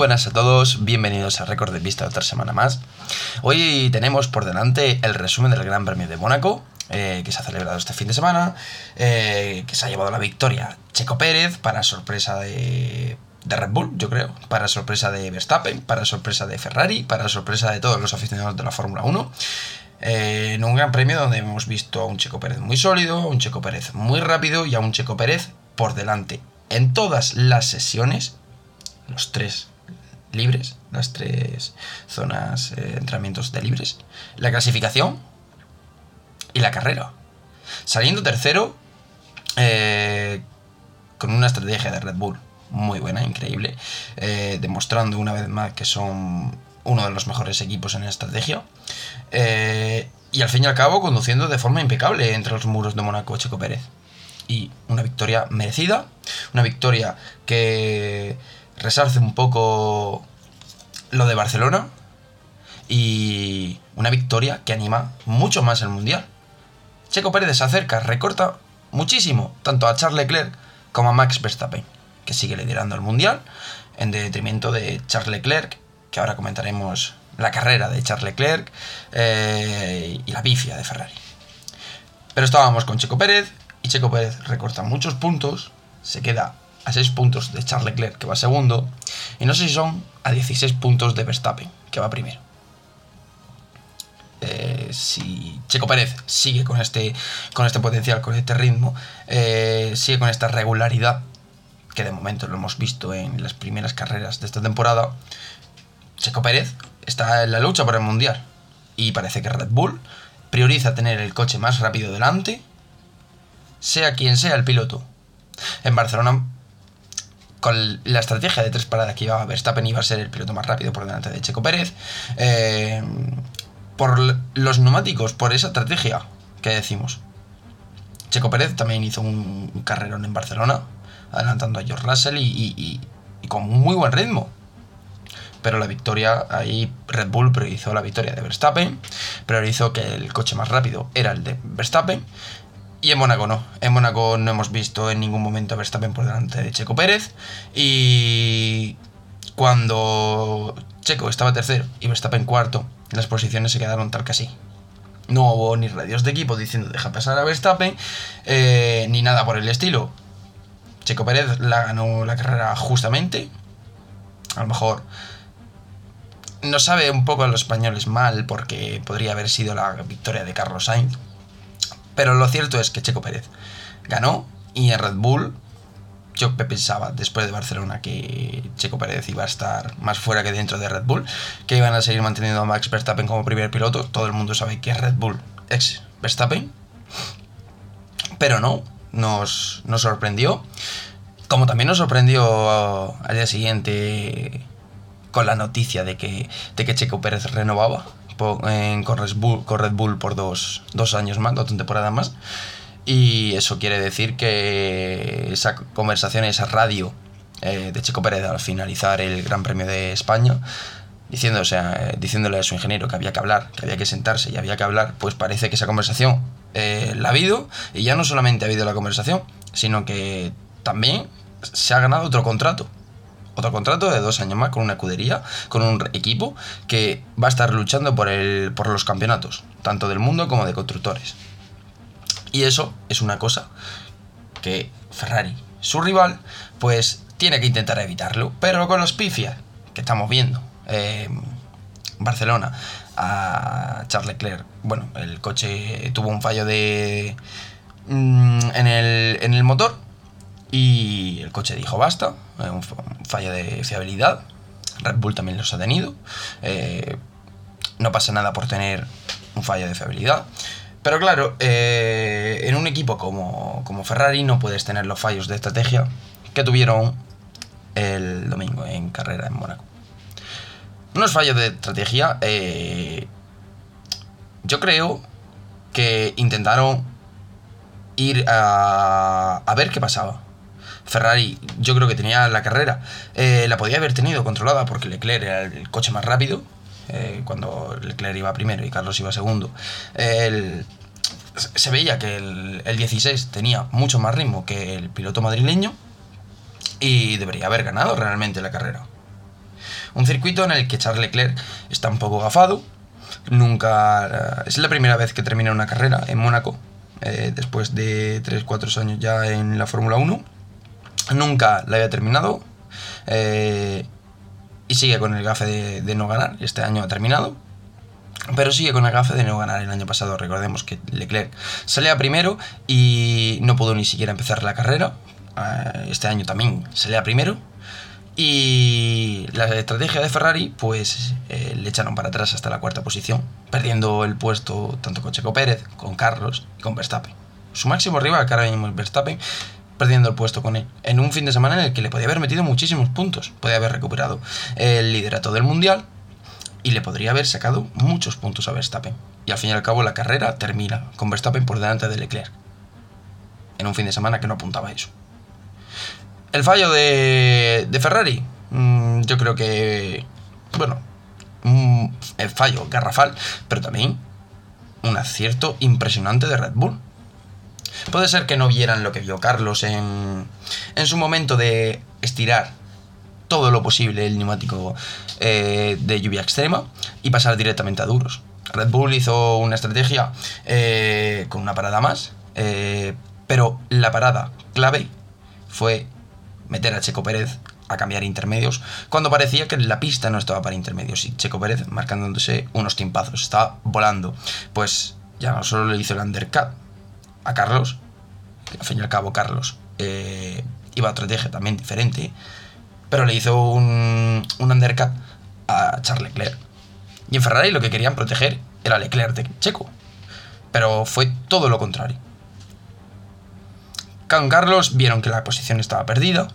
buenas a todos, bienvenidos a Récord de Vista otra semana más. Hoy tenemos por delante el resumen del Gran Premio de Mónaco, eh, que se ha celebrado este fin de semana, eh, que se ha llevado la victoria Checo Pérez para sorpresa de, de Red Bull, yo creo, para sorpresa de Verstappen, para sorpresa de Ferrari, para sorpresa de todos los aficionados de la Fórmula 1. Eh, en un gran premio donde hemos visto a un Checo Pérez muy sólido, a un Checo Pérez muy rápido y a un Checo Pérez por delante en todas las sesiones, los tres libres, las tres zonas, eh, entrenamientos de libres, la clasificación y la carrera. Saliendo tercero, eh, con una estrategia de Red Bull muy buena, increíble, eh, demostrando una vez más que son uno de los mejores equipos en estrategia. Eh, y al fin y al cabo conduciendo de forma impecable entre los muros de Mónaco Checo Pérez. Y una victoria merecida, una victoria que resarce un poco lo de Barcelona y una victoria que anima mucho más el Mundial. Checo Pérez se acerca, recorta muchísimo, tanto a Charles Leclerc como a Max Verstappen, que sigue liderando el Mundial, en detrimento de Charles Leclerc, que ahora comentaremos la carrera de Charles Leclerc eh, y la pifia de Ferrari. Pero estábamos con Checo Pérez, y Checo Pérez recorta muchos puntos, se queda a 6 puntos de Charles Leclerc, que va segundo, y no sé si son a 16 puntos de Verstappen, que va primero. Eh, si Checo Pérez sigue con este, con este potencial, con este ritmo, eh, sigue con esta regularidad, que de momento lo hemos visto en las primeras carreras de esta temporada, Checo Pérez está en la lucha por el Mundial. Y parece que Red Bull prioriza tener el coche más rápido delante, sea quien sea el piloto. En Barcelona con la estrategia de tres paradas que llevaba Verstappen iba a ser el piloto más rápido por delante de Checo Pérez. Eh, por los neumáticos, por esa estrategia que decimos. Checo Pérez también hizo un carrerón en Barcelona, adelantando a George Russell y, y, y con muy buen ritmo. Pero la victoria, ahí Red Bull priorizó la victoria de Verstappen, priorizó que el coche más rápido era el de Verstappen y en Mónaco no. En Mónaco no hemos visto en ningún momento a Verstappen por delante de Checo Pérez. Y cuando Checo estaba tercero y Verstappen cuarto, las posiciones se quedaron tal que así. No hubo ni radios de equipo diciendo deja pasar a Verstappen, eh, ni nada por el estilo. Checo Pérez la ganó la carrera justamente. A lo mejor nos sabe un poco a los españoles mal porque podría haber sido la victoria de Carlos Sainz pero lo cierto es que Checo Pérez ganó y en Red Bull yo pensaba después de Barcelona que Checo Pérez iba a estar más fuera que dentro de Red Bull, que iban a seguir manteniendo a Max Verstappen como primer piloto. Todo el mundo sabe que es Red Bull ex Verstappen. Pero no, nos, nos sorprendió. Como también nos sorprendió al día siguiente con la noticia de que, de que Checo Pérez renovaba en, con, Red Bull, por dos, dos años más, dos temporadas más. Y eso quiere decir que esa conversación, esa radio eh, de Checo Pérez al finalizar el Gran Premio de España, diciendo, o sea, eh, diciéndole a su ingeniero que había que hablar, que había que sentarse y había que hablar, pues parece que esa conversación eh, la ha habido y ya no solamente ha habido la conversación, sino que también se ha ganado otro contrato otro contrato de dos años más con una escudería, con un equipo que va a estar luchando por, el, por los campeonatos, tanto del mundo como de constructores. Y eso es una cosa que Ferrari, su rival, pues tiene que intentar evitarlo, pero con los pifias que estamos viendo. Eh, Barcelona a Charles Leclerc, bueno, el coche tuvo un fallo de mm, en el, en el motor y el coche dijo basta, eh, un fallo de fiabilidad. Red Bull también los ha tenido. Eh, no pasa nada por tener un fallo de fiabilidad. Pero claro, eh, en un equipo como, como, Ferrari no puedes tener los fallos de estrategia que tuvieron el domingo en carrera en Mónaco. Unos fallos de estrategia, yo creo que intentaron ir a, a ver qué pasaba Ferrari yo creo que tenía la carrera, eh, la podía haber tenido controlada porque Leclerc era el coche más rápido, eh, cuando Leclerc iba primero y Carlos iba segundo. se veía que el, el 16 tenía mucho más ritmo que el piloto madrileño y debería haber ganado realmente la carrera. Un circuito en el que Charles Leclerc está un poco gafado. Nunca. Es la primera vez que termina una carrera en Mónaco. eh, después de 3-4 años ya en la Fórmula 1. Nunca la había terminado. eh, y sigue con el gafe de, no ganar. Este año ha terminado. Pero sigue con el gafe de no ganar el año pasado. Recordemos que Leclerc salía primero y no pudo ni siquiera empezar la carrera. Eh, Este año también salía primero. Y la estrategia de Ferrari, pues eh, le echaron para atrás hasta la cuarta posición, perdiendo el puesto tanto con Checo Pérez, con Carlos y con Verstappen. Su máximo rival, que ahora mismo es Verstappen, perdiendo el puesto con él. En un fin de semana en el que le podía haber metido muchísimos puntos. Podía haber recuperado el liderato del mundial y le podría haber sacado muchos puntos a Verstappen. Y al fin y al cabo la carrera termina con Verstappen por delante de Leclerc. En un fin de semana que no apuntaba a eso. El fallo de, de Ferrari. mm, yo creo que. Bueno. mm, el fallo garrafal, pero también un acierto impresionante de Red Bull. Puede ser que no vieran lo que vio Carlos en, en su momento de estirar todo lo posible el neumático eh, de lluvia extrema y pasar directamente a duros. Red Bull hizo una estrategia eh, con una parada más, eh, pero la parada clave fue meter a Checo Pérez a cambiar intermedios cuando parecía que la pista no estaba para intermedios y Checo Pérez marcándose unos timpazos, estaba volando. Pues ya no solo le hizo el undercut a Carlos, que al fin y al cabo Carlos eh, iba a otra estrategia también diferente, pero le hizo un, un undercut a Charles Leclerc. Y en Ferrari lo que querían proteger era Leclerc de Checo, pero fue todo lo contrario. Con Carlos vieron que la posición estaba perdida.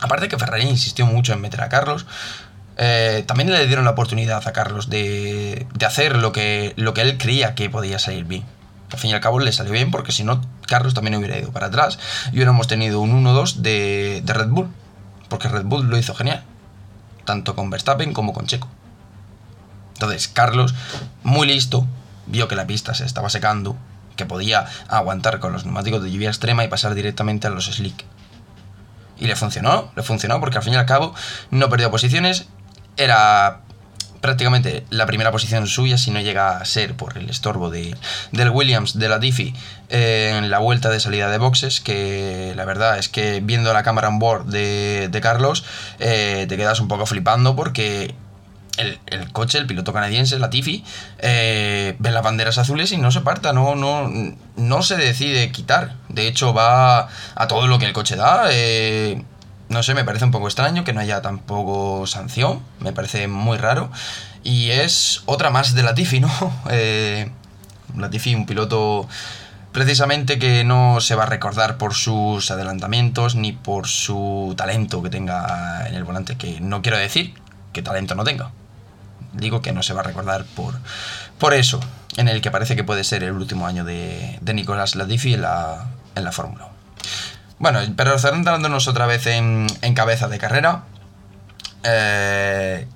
Aparte que Ferrari insistió mucho en meter a Carlos. eh, también le dieron la oportunidad a Carlos de, de hacer lo que, lo que él creía que podía salir bien. Al fin y al cabo le salió bien porque si no, Carlos también hubiera ido para atrás y hubiéramos tenido un 1-2 de, de Red Bull. Porque Red Bull lo hizo genial. Tanto con Verstappen como con Checo. Entonces, Carlos, muy listo, vio que la pista se estaba secando, que podía aguantar con los neumáticos de lluvia extrema y pasar directamente a los slick. Y le funcionó, le funcionó porque al fin y al cabo no perdió posiciones, era prácticamente la primera posición suya, si no llega a ser por el estorbo de, del Williams de la Diffie en la vuelta de salida de boxes, que la verdad es que viendo la cámara on board de, de Carlos, eh, te quedas un poco flipando porque el, el coche, el piloto canadiense, Latifi, eh, ve las banderas azules y no se parta, no, no, no se decide quitar. De hecho, va a todo lo que el coche da. eh, no sé, me parece un poco extraño que no haya tampoco sanción. Me parece muy raro. Y es otra más de Latifi, ¿no? Eh, Latifi, un piloto precisamente que no se va a recordar por sus adelantamientos ni por su talento que tenga en el volante, que no quiero decir que talento no tenga. Digo que no se va a recordar por, por eso, en el que parece que puede ser el último año de, de Nicolás Latifi en la, en la Fórmula 1. Bueno, pero centrándonos otra vez en, cabeza de carrera, eh,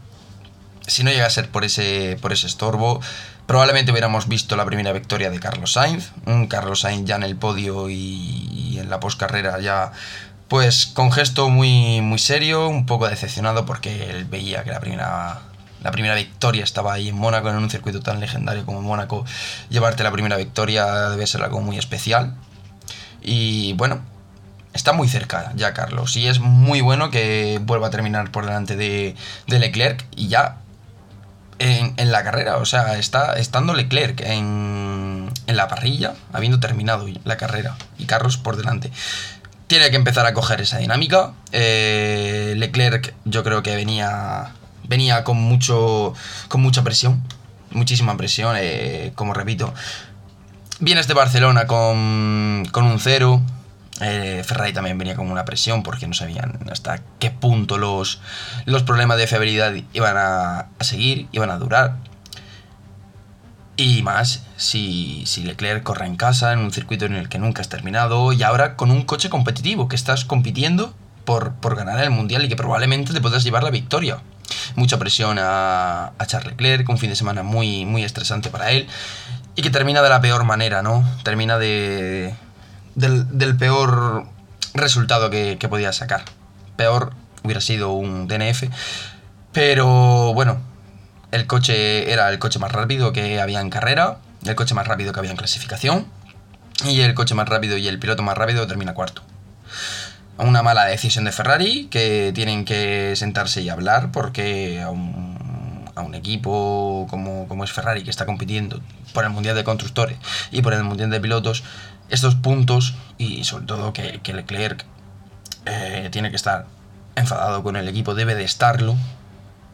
si no llega a ser por ese, por ese estorbo, probablemente hubiéramos visto la primera victoria de Carlos Sainz, un Carlos Sainz ya en el podio y, en la postcarrera ya pues con gesto muy, muy serio, un poco decepcionado porque él veía que la primera, la primera victoria estaba ahí en Mónaco, en un circuito tan legendario como Mónaco. Llevarte la primera victoria debe ser algo muy especial. Y bueno, está muy cerca ya Carlos. Y es muy bueno que vuelva a terminar por delante de, de Leclerc y ya en, la carrera. O sea, está estando Leclerc en, en la parrilla, habiendo terminado la carrera. Y Carlos por delante tiene que empezar a coger esa dinámica. Eh, Leclerc yo creo que venía, venía con, mucho, con mucha presión, muchísima presión, eh, como repito. Vienes de Barcelona con, con un cero. Eh, Ferrari también venía con una presión porque no sabían hasta qué punto los, los problemas de fiabilidad iban a, a seguir, iban a durar. Y más si, si, Leclerc corre en casa, en un circuito en el que nunca has terminado, y ahora con un coche competitivo, que estás compitiendo por, por ganar el mundial y que probablemente te puedas llevar la victoria. Mucha presión a, a Charles Leclerc, un fin de semana muy, muy estresante para él, y que termina de la peor manera, ¿no? Termina de, del, peor resultado que, que podía sacar. Peor hubiera sido un DNF, Pero bueno, el coche era el coche más rápido que había en carrera, el coche más rápido que había en clasificación, y el coche más rápido y el piloto más rápido termina cuarto. Una mala decisión de Ferrari que tienen que sentarse y hablar porque a un, a un equipo como, como, es Ferrari que está compitiendo por el Mundial de Constructores y por el Mundial de Pilotos, estos puntos y sobre todo que, Leclerc eh, tiene que estar enfadado con el equipo, debe de estarlo,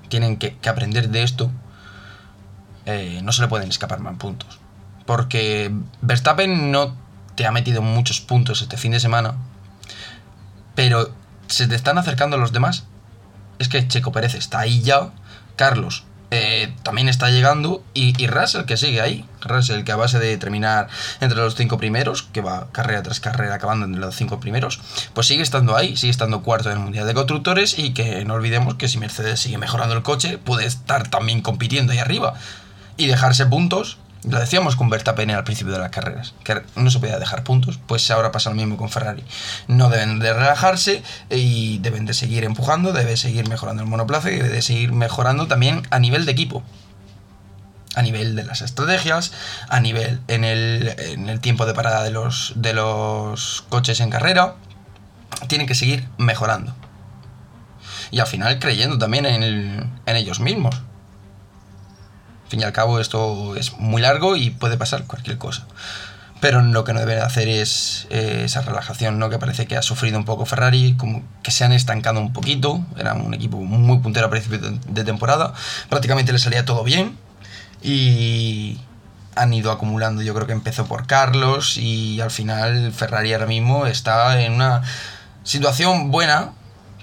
tienen que, que aprender de esto, eh, no se le pueden escapar más puntos. Porque Verstappen no te ha metido muchos puntos este fin de semana, pero se te están acercando los demás. Es que Checo Pérez está ahí ya, Carlos eh, también está llegando y, y, Russell que sigue ahí. Russell que a base de terminar entre los cinco primeros, que va carrera tras carrera acabando entre los cinco primeros, pues sigue estando ahí, sigue estando cuarto en el Mundial de Constructores y que no olvidemos que si Mercedes sigue mejorando el coche, puede estar también compitiendo ahí arriba y dejarse puntos lo decíamos con Verstappen al principio de las carreras, que no se podía dejar puntos, pues ahora pasa lo mismo con Ferrari. No deben de relajarse y deben de seguir empujando, debe seguir mejorando el monoplaza y debe de seguir mejorando también a nivel de equipo. A nivel de las estrategias, a nivel en el, en el tiempo de parada de los, de los coches en carrera. Tienen que seguir mejorando. Y al final creyendo también en, en ellos mismos al fin y al cabo esto es muy largo y puede pasar cualquier cosa. Pero lo que no deben hacer es eh, esa relajación, ¿no? Que parece que ha sufrido un poco Ferrari, como que se han estancado un poquito. Era un equipo muy puntero a principio de temporada. Prácticamente le salía todo bien. Y han ido acumulando. Yo creo que empezó por Carlos. Y al final Ferrari ahora mismo está en una situación buena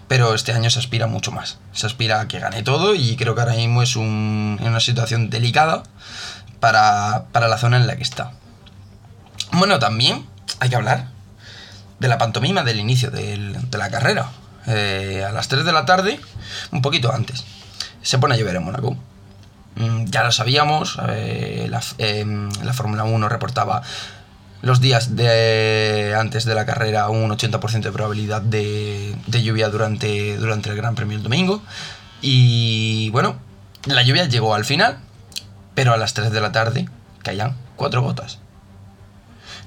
pero este año se aspira mucho más. Se aspira a que gane todo y creo que ahora mismo es un, una situación delicada para, la zona en la que está. Bueno, también hay que hablar de la pantomima del inicio de la carrera. Eh, a las 3 de la tarde, un poquito antes, se pone a llover en Mónaco. Mm, ya lo sabíamos, eh, la, eh, la Fórmula 1 reportaba los días de antes de la carrera un 80% de probabilidad de, lluvia durante, durante el Gran Premio el domingo. Y bueno, la lluvia llegó al final, pero a las 3 de la tarde caían cuatro gotas.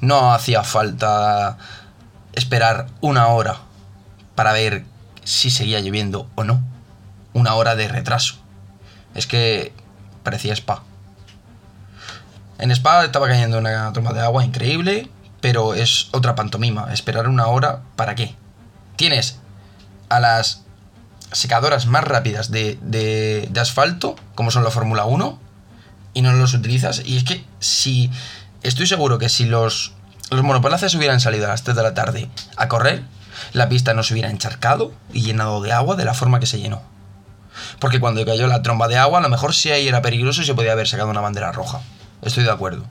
No hacía falta esperar una hora para ver si seguía lloviendo o no. Una hora de retraso. Es que parecía spa. En Spa estaba cayendo una tromba de agua increíble, pero es otra pantomima. Esperar una hora, ¿para qué? Tienes a las secadoras más rápidas de, de, asfalto, como son la Fórmula 1, y no los utilizas. Y es que si. Estoy seguro que si los, los hubieran salido a las 3 de la tarde a correr, la pista no se hubiera encharcado y llenado de agua de la forma que se llenó. Porque cuando cayó la tromba de agua, a lo mejor si ahí era peligroso y se podía haber sacado una bandera roja. Estoy de acuerdo.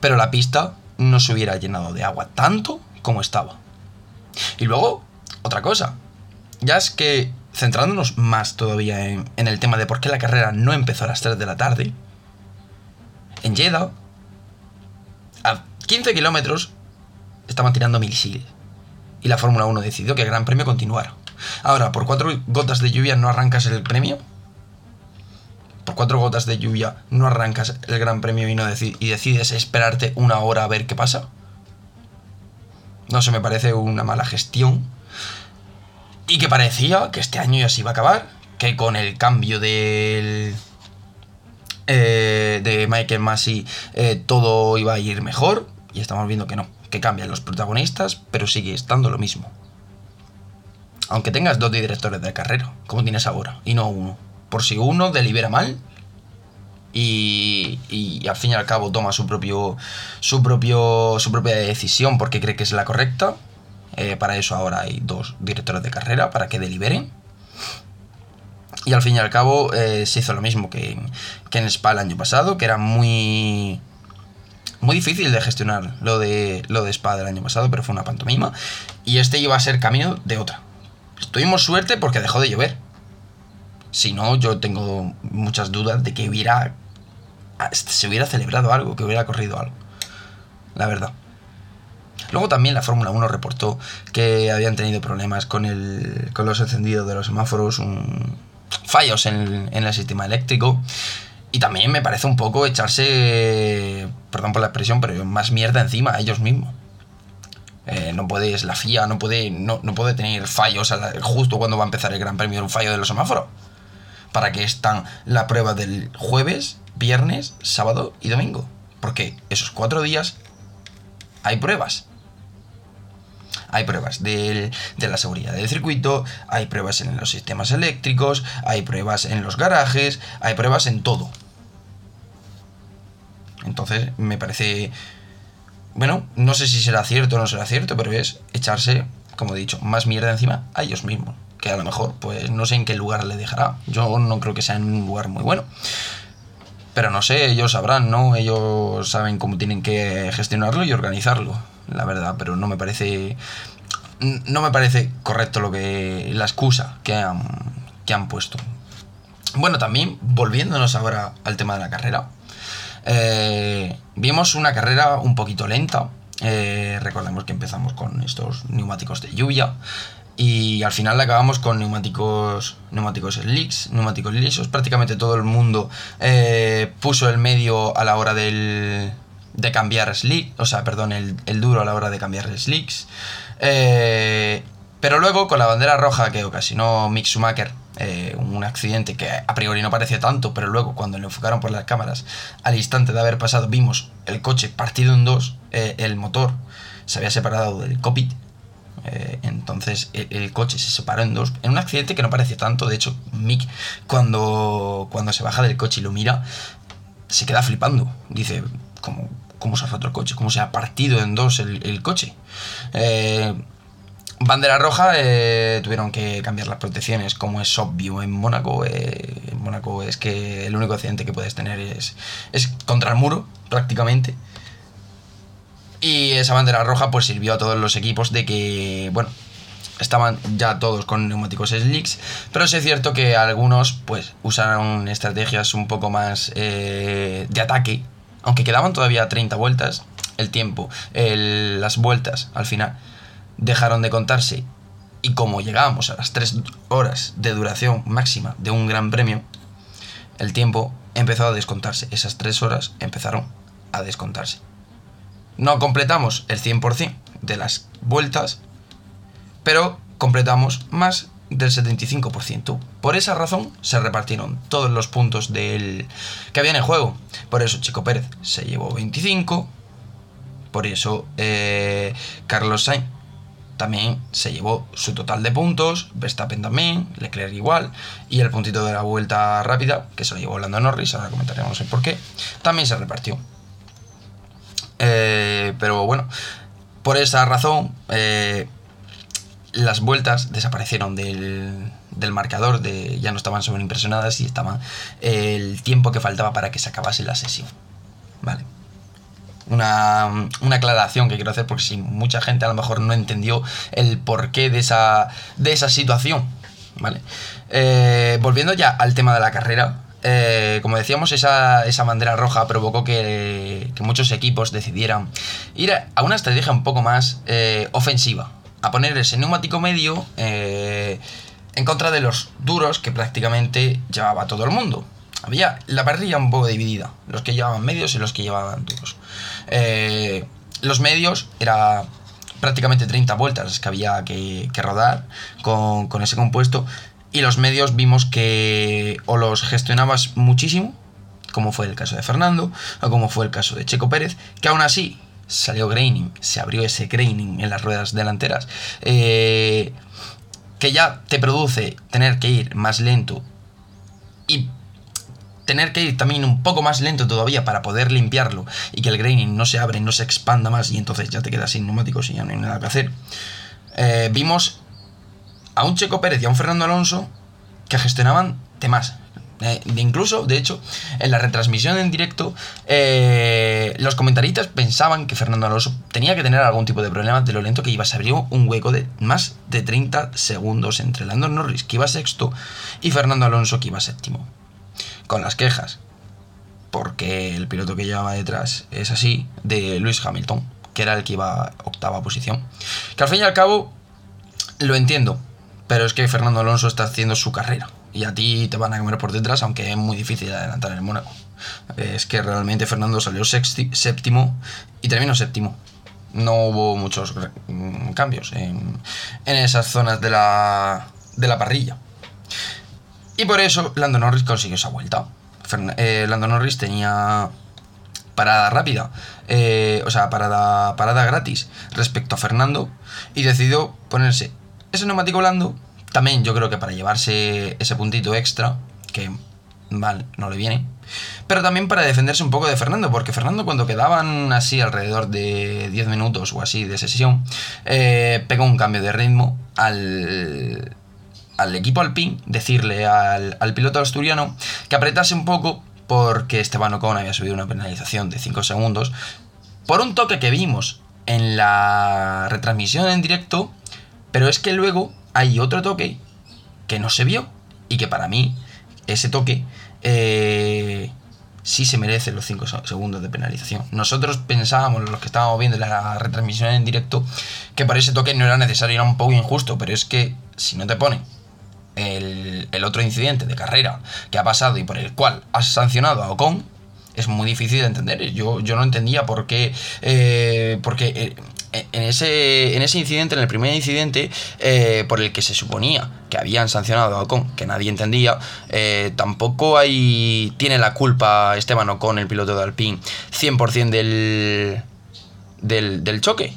Pero la pista no se hubiera llenado de agua tanto como estaba. Y luego, otra cosa. Ya es que, centrándonos más todavía en, el tema de por qué la carrera no empezó a las 3 de la tarde, en Jeddah, a 15 kilómetros, estaban tirando misiles. Y la Fórmula 1 decidió que el Gran Premio continuara. Ahora, por cuatro gotas de lluvia no arrancas el premio por cuatro gotas de lluvia no arrancas el Gran Premio y, decides esperarte una hora a ver qué pasa. No se me parece una mala gestión. Y que parecía que este año ya se iba a acabar. Que con el cambio del. Eh, de Michael Massey eh, todo iba a ir mejor. Y estamos viendo que no. Que cambian los protagonistas, pero sigue estando lo mismo. Aunque tengas dos directores de carrera, como tienes ahora, y no uno por si uno delibera mal y, y, al fin y al cabo toma su propio su propio su propia decisión porque cree que es la correcta. Eh, para eso ahora hay dos directores de carrera para que deliberen. Y al fin y al cabo eh, se hizo lo mismo que, que en Spa el año pasado que era muy muy difícil de gestionar lo de lo de Spa del año pasado pero fue una pantomima. Y este iba a ser camino de otra. Tuvimos suerte porque dejó de llover si no, yo tengo muchas dudas de que hubiera. se hubiera celebrado algo, que hubiera corrido algo. La verdad. Luego también la Fórmula 1 reportó que habían tenido problemas con, el, con los encendidos de los semáforos, fallos en, en, el sistema eléctrico. Y también me parece un poco echarse, perdón por la expresión, pero más mierda encima a ellos mismos. Eh, no puedes, la FIA no puede, no, no puede tener fallos justo cuando va a empezar el Gran Premio, un fallo de los semáforos. ¿Para que están la prueba del jueves, viernes, sábado y domingo? Porque esos cuatro días hay pruebas. Hay pruebas de la seguridad del circuito, hay pruebas en los sistemas eléctricos, hay pruebas en los garajes, hay pruebas en todo. Entonces me parece bueno, no sé si será cierto o no será cierto, pero es echarse, como he dicho, más mierda encima a ellos mismos. Que a lo mejor, pues no sé en qué lugar le dejará. Yo no creo que sea en un lugar muy bueno. Pero no sé, ellos sabrán, ¿no? Ellos saben cómo tienen que gestionarlo y organizarlo, la verdad. Pero no me parece. No me parece correcto lo que. la excusa que han, que han puesto. Bueno, también, volviéndonos ahora al tema de la carrera. Eh, vimos una carrera un poquito lenta. Eh, recordemos que empezamos con estos neumáticos de lluvia. Y al final acabamos con neumáticos, neumáticos slicks, neumáticos lisos. Prácticamente todo el mundo eh, puso el medio a la hora del, de cambiar slick, o sea, perdón, el, duro a la hora de cambiar slicks. pero luego con la bandera roja que ocasionó Mick Schumacher eh, un accidente que a priori no parecía tanto, pero luego cuando lo enfocaron por las cámaras, al instante de haber pasado, vimos el coche partido en dos, eh, el motor se había separado del cockpit, eh, entonces el, coche se separó en dos, en un accidente que no parecía tanto, de hecho Mick cuando, cuando se baja del coche y lo mira, se queda flipando, dice, ¿cómo, cómo se ha roto el coche? ¿Cómo se ha partido en dos el, coche? Bandera roja, eh, tuvieron que cambiar las protecciones, como es obvio en Mónaco. Eh, en Mónaco es que el único accidente que puedes tener es, es contra el muro, prácticamente. Y esa bandera roja pues sirvió a todos los equipos de que, bueno, estaban ya todos con neumáticos slicks, pero es cierto que algunos pues usaron estrategias un poco más eh, de ataque, aunque quedaban todavía 30 vueltas, el tiempo, las vueltas al final dejaron de contarse y como llegábamos a las 3 horas de duración máxima de un gran premio, el tiempo empezó a descontarse. Esas 3 horas empezaron a descontarse. No completamos el 100% de las vueltas, pero completamos más del 75%. Por esa razón se repartieron todos los puntos del que había en el juego. Por eso Chico Pérez se llevó 25. Por eso eh, Carlos Sainz también se llevó su total de puntos, Verstappen también, Leclerc igual, y el puntito de la vuelta rápida, que se lo llevó Lando Norris, ahora comentaremos el por qué, también se repartió. Eh, pero bueno, por esa razón, eh, las vueltas desaparecieron del, del marcador, de, ya no estaban sobreimpresionadas y estaban el tiempo que faltaba para que se acabase la sesión. Vale una, aclaración que quiero hacer porque si mucha gente a lo mejor no entendió el porqué de esa, de esa situación. ¿vale? Eh, volviendo ya al tema de la carrera, eh, como decíamos, esa, esa, bandera roja provocó que, muchos equipos decidieran ir a una estrategia un poco más eh, ofensiva, a poner ese neumático medio en contra de los duros que prácticamente llevaba todo el mundo. Había la parrilla un poco dividida, los que llevaban medios y los que llevaban duros. Eh, los medios era prácticamente 30 vueltas que había que, rodar con, ese compuesto y los medios vimos que o los gestionabas muchísimo, como fue el caso de Fernando, o como fue el caso de Checo Pérez, que aún así salió graining, se abrió ese graining en las ruedas delanteras, eh, que ya te produce tener que ir más lento y tener que ir también un poco más lento todavía para poder limpiarlo y que el graining no se abre, no se expanda más y entonces ya te quedas sin neumáticos y ya no hay nada que hacer. Eh, vimos a un Checo Pérez y a un Fernando Alonso que gestionaban temas. Eh, incluso, de hecho, en la retransmisión en directo, eh, los comentaristas pensaban que Fernando Alonso tenía que tener algún tipo de problema de lo lento que iba. Se abrió un hueco de más de 30 segundos entre Lando Norris, que iba sexto, y Fernando Alonso, que iba séptimo con las quejas, porque el piloto que llevaba detrás es así, de Lewis Hamilton, que era el que iba a octava posición. Que al fin y al cabo lo entiendo, pero es que Fernando Alonso está haciendo su carrera y a ti te van a comer por detrás, aunque es muy difícil adelantar en el Mónaco. Es que realmente Fernando salió séptimo y terminó séptimo. No hubo muchos mm, cambios en, esas zonas de la, de la parrilla. Y por eso Lando Norris consiguió esa vuelta. Eh, Lando Norris tenía parada rápida, eh, o sea, parada, parada gratis respecto a Fernando y decidió ponerse ese neumático blando, también yo creo que para llevarse ese puntito extra, que mal no le viene, pero también para defenderse un poco de Fernando, porque Fernando cuando quedaban así alrededor de 10 minutos o así de sesión, eh, pegó un cambio de ritmo al, al equipo alpín, decirle al, al piloto asturiano que apretase un poco porque Esteban Ocon había subido una penalización de 5 segundos por un toque que vimos en la retransmisión en directo, pero es que luego hay otro toque que no se vio y que para mí ese toque eh, sí se merece los 5 segundos de penalización. Nosotros pensábamos, los que estábamos viendo la retransmisión en directo, que para ese toque no era necesario, era un poco injusto, pero es que si no te pone el, otro incidente de carrera que ha pasado y por el cual has sancionado a Ocon, es muy difícil de entender. Yo, yo no entendía por qué. Eh, porque eh, en ese, en ese incidente, en el primer incidente, eh, por el que se suponía que habían sancionado a Ocon, que nadie entendía, tampoco hay, tiene la culpa Esteban Ocon, el piloto de Alpine, 100% del, del, del choque.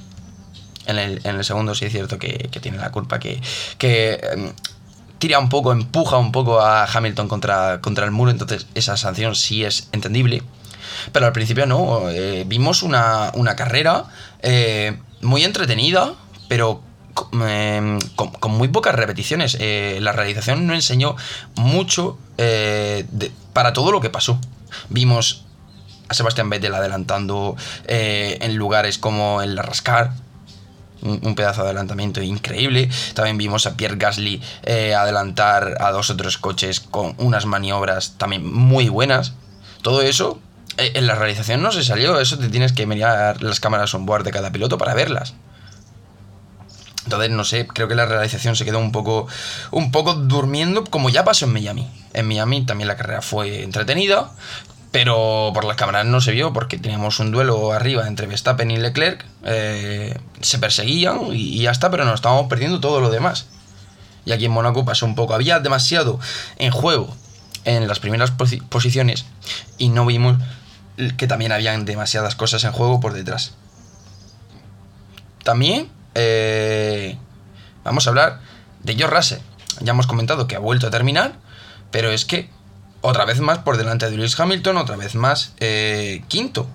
En el, en el, segundo sí es cierto que, que tiene la culpa, que, que em, tira un poco, empuja un poco a Hamilton contra, contra el muro, entonces esa sanción sí es entendible. Pero al principio no, eh, vimos una, carrera eh, muy entretenida, pero em, con, muy pocas repeticiones. Eh, la realización no enseñó mucho para todo lo que pasó. Vimos a Sebastián Vettel adelantando en lugares como el Rascar, un, pedazo de adelantamiento increíble. También vimos a Pierre Gasly eh, adelantar a dos o tres coches con unas maniobras también muy buenas. Todo eso eh, en la realización no se salió, eso te tienes que mirar las cámaras on board de cada piloto para verlas. Entonces, no sé, creo que la realización se quedó un poco, un poco durmiendo, como ya pasó en Miami. En Miami también la carrera fue entretenida, pero por las cámaras no se vio porque teníamos un duelo arriba entre Verstappen y Leclerc. Eh, se perseguían y, ya está, pero nos estábamos perdiendo todo lo demás. Y aquí en Mónaco pasó un poco. Había demasiado en juego en las primeras posiciones y no vimos que también habían demasiadas cosas en juego por detrás. También eh, vamos a hablar de George Russell. Ya hemos comentado que ha vuelto a terminar, pero es que otra vez más por delante de Lewis Hamilton, otra vez más eh, quinto.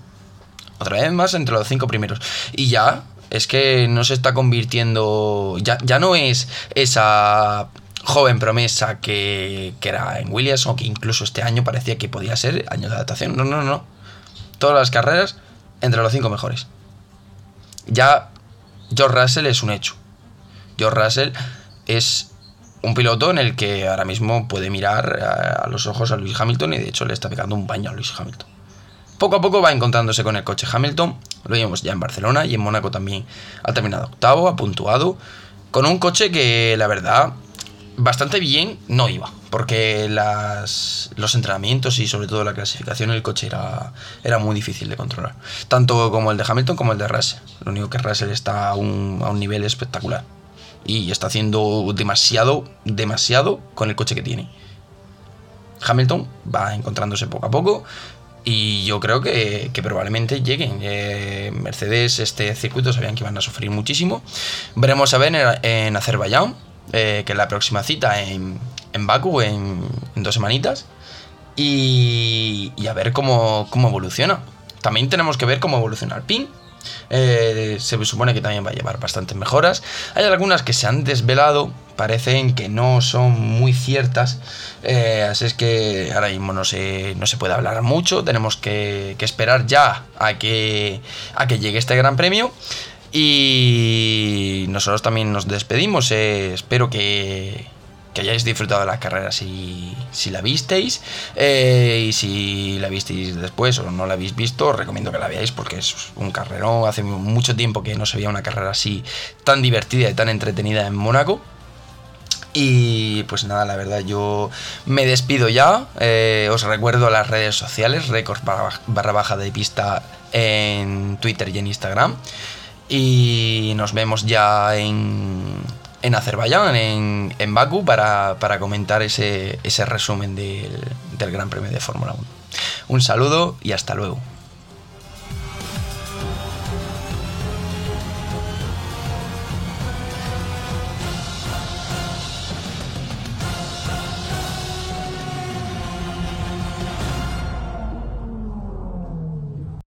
Otra vez más entre los cinco primeros. Y ya es que no se está convirtiendo. Ya, ya no es esa joven promesa que, que era en Williams o que incluso este año parecía que podía ser año de adaptación. No, no, no. Todas las carreras entre los cinco mejores. Ya George Russell es un hecho. George Russell es un piloto en el que ahora mismo puede mirar a, los ojos a Lewis Hamilton y de hecho le está pegando un baño a Lewis Hamilton. Poco a poco va encontrándose con el coche Hamilton, lo vimos ya en Barcelona y en Mónaco también ha terminado octavo, ha puntuado, con un coche que la verdad bastante bien no iba, porque las, los entrenamientos y sobre todo la clasificación el coche era, era muy difícil de controlar, tanto como el de Hamilton como el de Russell, lo único que Russell está a un, a un nivel espectacular y está haciendo demasiado, demasiado con el coche que tiene. Hamilton va encontrándose poco a poco y yo creo que, probablemente lleguen. Eh, Mercedes, este circuito sabían que iban a sufrir muchísimo. Veremos a ver en, Azerbaiyán, eh, que la próxima cita en, en Baku en, dos semanitas. Y, y, a ver cómo, cómo evoluciona. También tenemos que ver cómo evoluciona el PIN eh, se supone que también va a llevar bastantes mejoras. Hay algunas que se han desvelado, parecen que no son muy ciertas. Eh, así es que ahora mismo no se, no se puede hablar mucho. Tenemos que, esperar ya a que, a que llegue este gran premio. Y nosotros también nos despedimos. Eh, espero que, que hayáis disfrutado de la carrera si, si la visteis. Eh, y si la visteis después o no la habéis visto, os recomiendo que la veáis porque es un carrerón. Hace mucho tiempo que no se veía una carrera así tan divertida y tan entretenida en Mónaco. Y pues nada, la verdad, yo me despido ya. Eh, os recuerdo las redes sociales, récords barra, baja de pista en Twitter y en Instagram. Y nos vemos ya en, en Azerbaiyán, en, en Baku, para, comentar ese, ese resumen del, del Gran Premio de Fórmula 1. Un saludo y hasta luego.